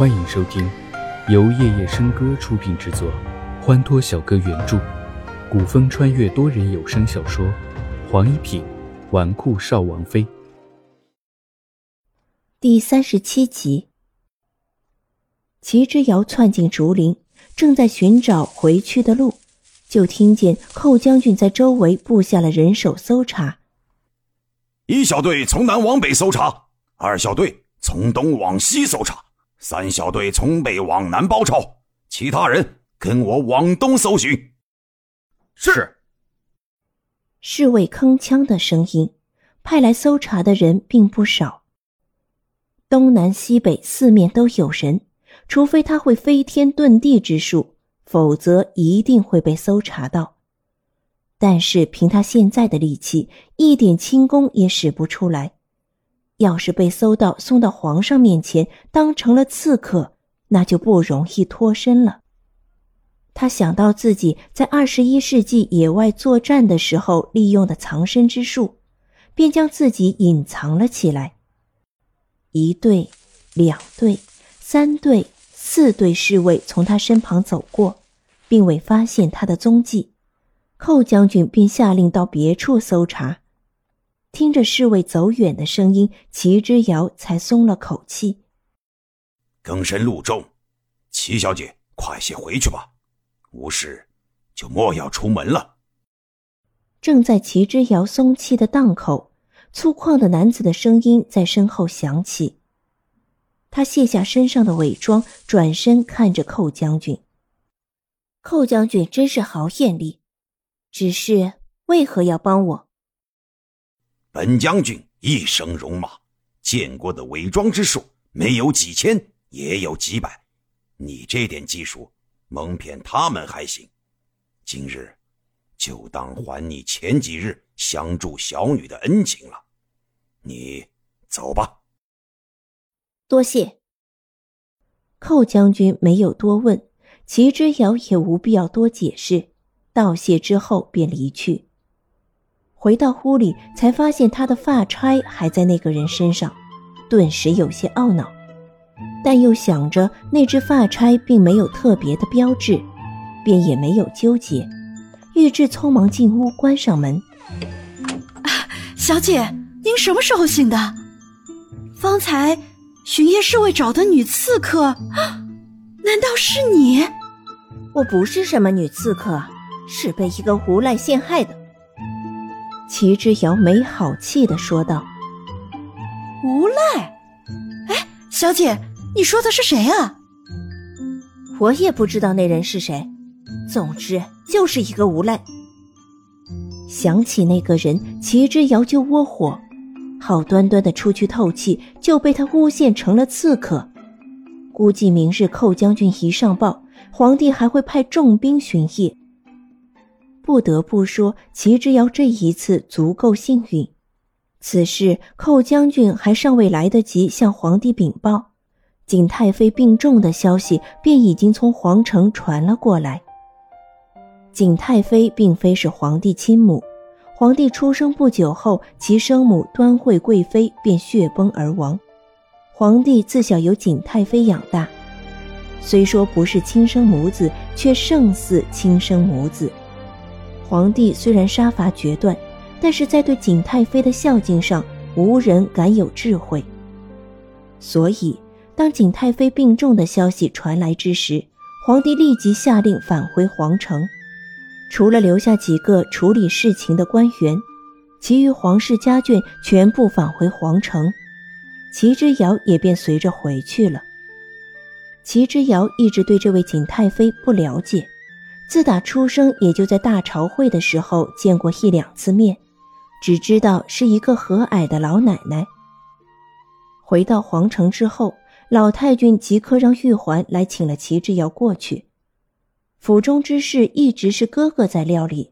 欢迎收听由夜夜笙歌出品制作，欢脱小哥原著，古风穿越多人有声小说《黄一品纨绔少王妃》第三十七集。齐之遥窜进竹林，正在寻找回去的路，就听见寇将军在周围布下了人手搜查。一小队从南往北搜查，二小队从东往西搜查，三小队从北往南包抄，其他人跟我往东搜寻。是。侍卫铿锵的声音，派来搜查的人并不少。东南西北四面都有人，除非他会飞天遁地之术，否则一定会被搜查到。但是凭他现在的力气，一点轻功也使不出来。要是被搜到，送到皇上面前，当成了刺客，那就不容易脱身了。他想到自己在二十一世纪野外作战的时候利用的藏身之术，便将自己隐藏了起来。一队、两队、三队、四队侍卫从他身旁走过，并未发现他的踪迹。寇将军便下令到别处搜查，听着侍卫走远的声音，齐之遥才松了口气。更深路重，齐小姐，快些回去吧，无事就莫要出门了。正在齐之遥松气的档口，粗犷的男子的声音在身后响起。他卸下身上的伪装，转身看着寇将军。寇将军真是好眼力。只是为何要帮我？本将军一生戎马，见过的伪装之术没有几千，也有几百。你这点技术，蒙骗他们还行。今日就当还你前几日相助小女的恩情了。你走吧。多谢。寇将军没有多问，齐之遥也无必要多解释。道谢之后便离去。回到屋里，才发现他的发钗还在那个人身上，顿时有些懊恼，但又想着那只发钗并没有特别的标志，便也没有纠结。玉质匆忙进屋，关上门。啊小姐，您什么时候醒的？方才巡夜侍卫找的女刺客，难道是你？我不是什么女刺客。是被一个无赖陷害的。齐之遥没好气的说道：“无赖？哎，小姐，你说的是谁啊？我也不知道那人是谁，总之就是一个无赖。”想起那个人，齐之遥就窝火，好端端的出去透气，就被他诬陷成了刺客。估计明日寇将军一上报，皇帝还会派重兵巡夜。不得不说，齐之遥这一次足够幸运。此事，寇将军还尚未来得及向皇帝禀报，景太妃病重的消息便已经从皇城传了过来。景太妃并非是皇帝亲母，皇帝出生不久后，其生母端惠贵妃便血崩而亡，皇帝自小由景太妃养大，虽说不是亲生母子，却胜似亲生母子。皇帝虽然杀伐决断，但是在对景太妃的孝敬上，无人敢有智慧。所以，当景太妃病重的消息传来之时，皇帝立即下令返回皇城，除了留下几个处理事情的官员，其余皇室家眷全部返回皇城，齐之遥也便随着回去了。齐之遥一直对这位景太妃不了解。自打出生，也就在大朝会的时候见过一两次面，只知道是一个和蔼的老奶奶。回到皇城之后，老太君即刻让玉环来请了齐之遥过去。府中之事一直是哥哥在料理，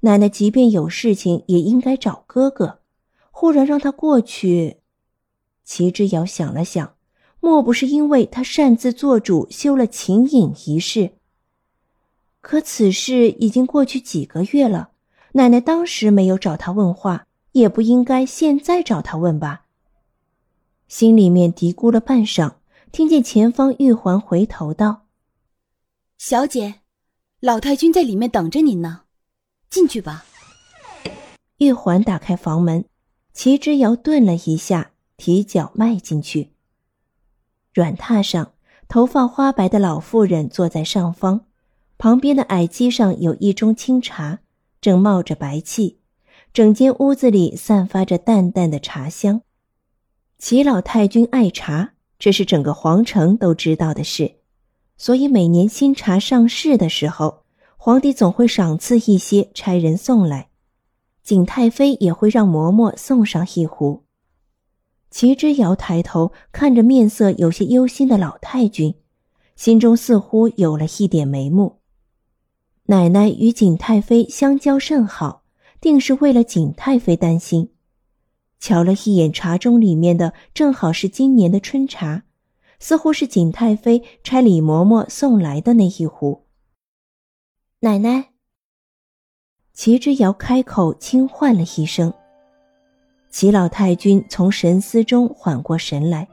奶奶即便有事情也应该找哥哥。忽然让他过去，齐之遥想了想，莫不是因为他擅自做主修了琴影一事？可此事已经过去几个月了，奶奶当时没有找他问话，也不应该现在找他问吧。心里面嘀咕了半晌，听见前方玉环回头道：“小姐，老太君在里面等着您呢，进去吧。”玉环打开房门，齐之遥顿了一下，提脚迈进去。软榻上，头发花白的老妇人坐在上方，旁边的矮几上有一盅清茶，正冒着白气，整间屋子里散发着淡淡的茶香。齐老太君爱茶，这是整个皇城都知道的事，所以每年新茶上市的时候，皇帝总会赏赐一些，差人送来。景太妃也会让嬷嬷送上一壶。齐之遥抬头看着面色有些忧心的老太君，心中似乎有了一点眉目。奶奶与景太妃相交甚好，定是为了景太妃担心。瞧了一眼茶盅里面的，正好是今年的春茶，似乎是景太妃差李嬷嬷送来的那一壶。奶奶。齐之遥开口轻唤了一声。齐老太君从神思中缓过神来，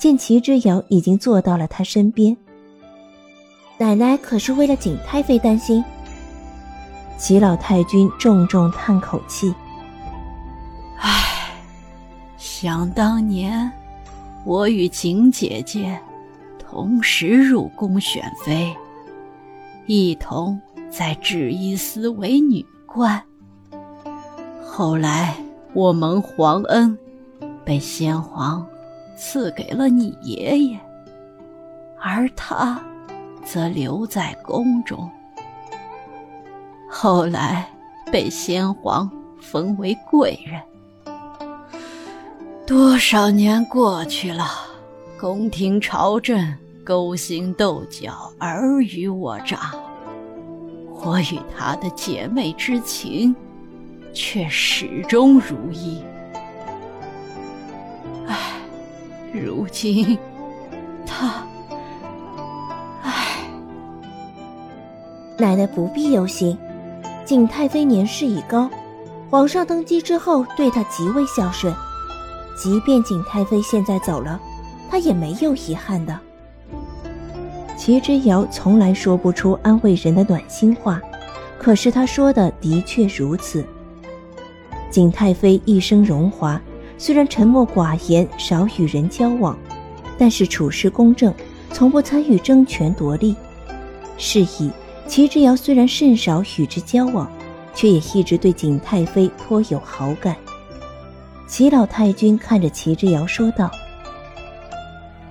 见齐之遥已经坐到了他身边。奶奶可是为了景太妃担心？齐老太君重重叹口气：“唉，想当年，我与景姐姐同时入宫选妃，一同在制衣司为女。”官。后来我蒙皇恩，被先皇赐给了你爷爷，而他则留在宫中。后来被先皇封为贵人。多少年过去了，宫廷朝政勾心斗角，尔虞我诈。我与她的姐妹之情，却始终如一。唉，如今奶奶不必忧心。景太妃年事已高，皇上登基之后对她极为孝顺，即便景太妃现在走了，她也没有遗憾的。齐之遥从来说不出安慰人的暖心话，可是他说的的确如此。景太妃一生荣华，虽然沉默寡言，少与人交往，但是处事公正，从不参与争权夺利。是以，齐之遥虽然甚少与之交往，却也一直对景太妃颇有好感。齐老太君看着齐之遥说道：“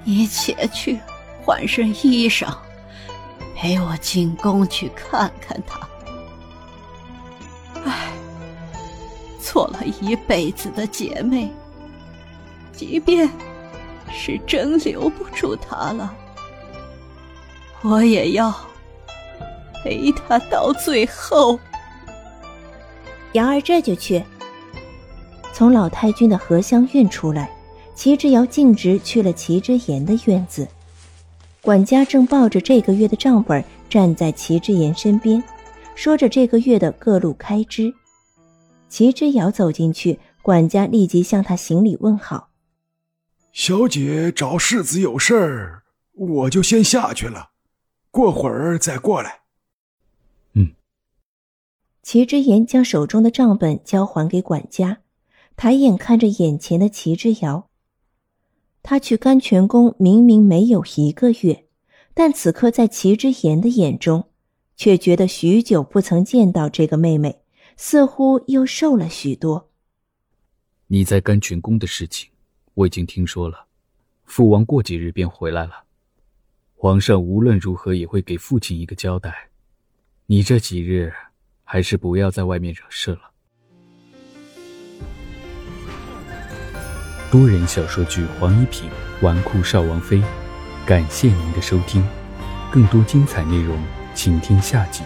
你且去。”换身衣裳，陪我进宫去看看他。唉，做了一辈子的姐妹，即便是真留不住他了，我也要陪他到最后。杨儿这就去。从老太君的荷香院出来，齐之遥径直去了齐之言的院子。管家正抱着这个月的账本站在齐之言身边，说着这个月的各路开支。齐之遥走进去，管家立即向他行礼问好：“小姐找世子有事儿，我就先下去了，过会儿再过来。”齐之言将手中的账本交还给管家，抬眼看着眼前的齐之遥。他去甘泉宫明明没有一个月，但此刻在齐之言的眼中，却觉得许久不曾见到这个妹妹，似乎又瘦了许多。你在甘泉宫的事情，我已经听说了。父王过几日便回来了，皇上无论如何也会给父亲一个交代。你这几日还是不要在外面惹事了。多人小说剧《黄一品纨绔少王妃》，感谢您的收听，更多精彩内容，请听下集。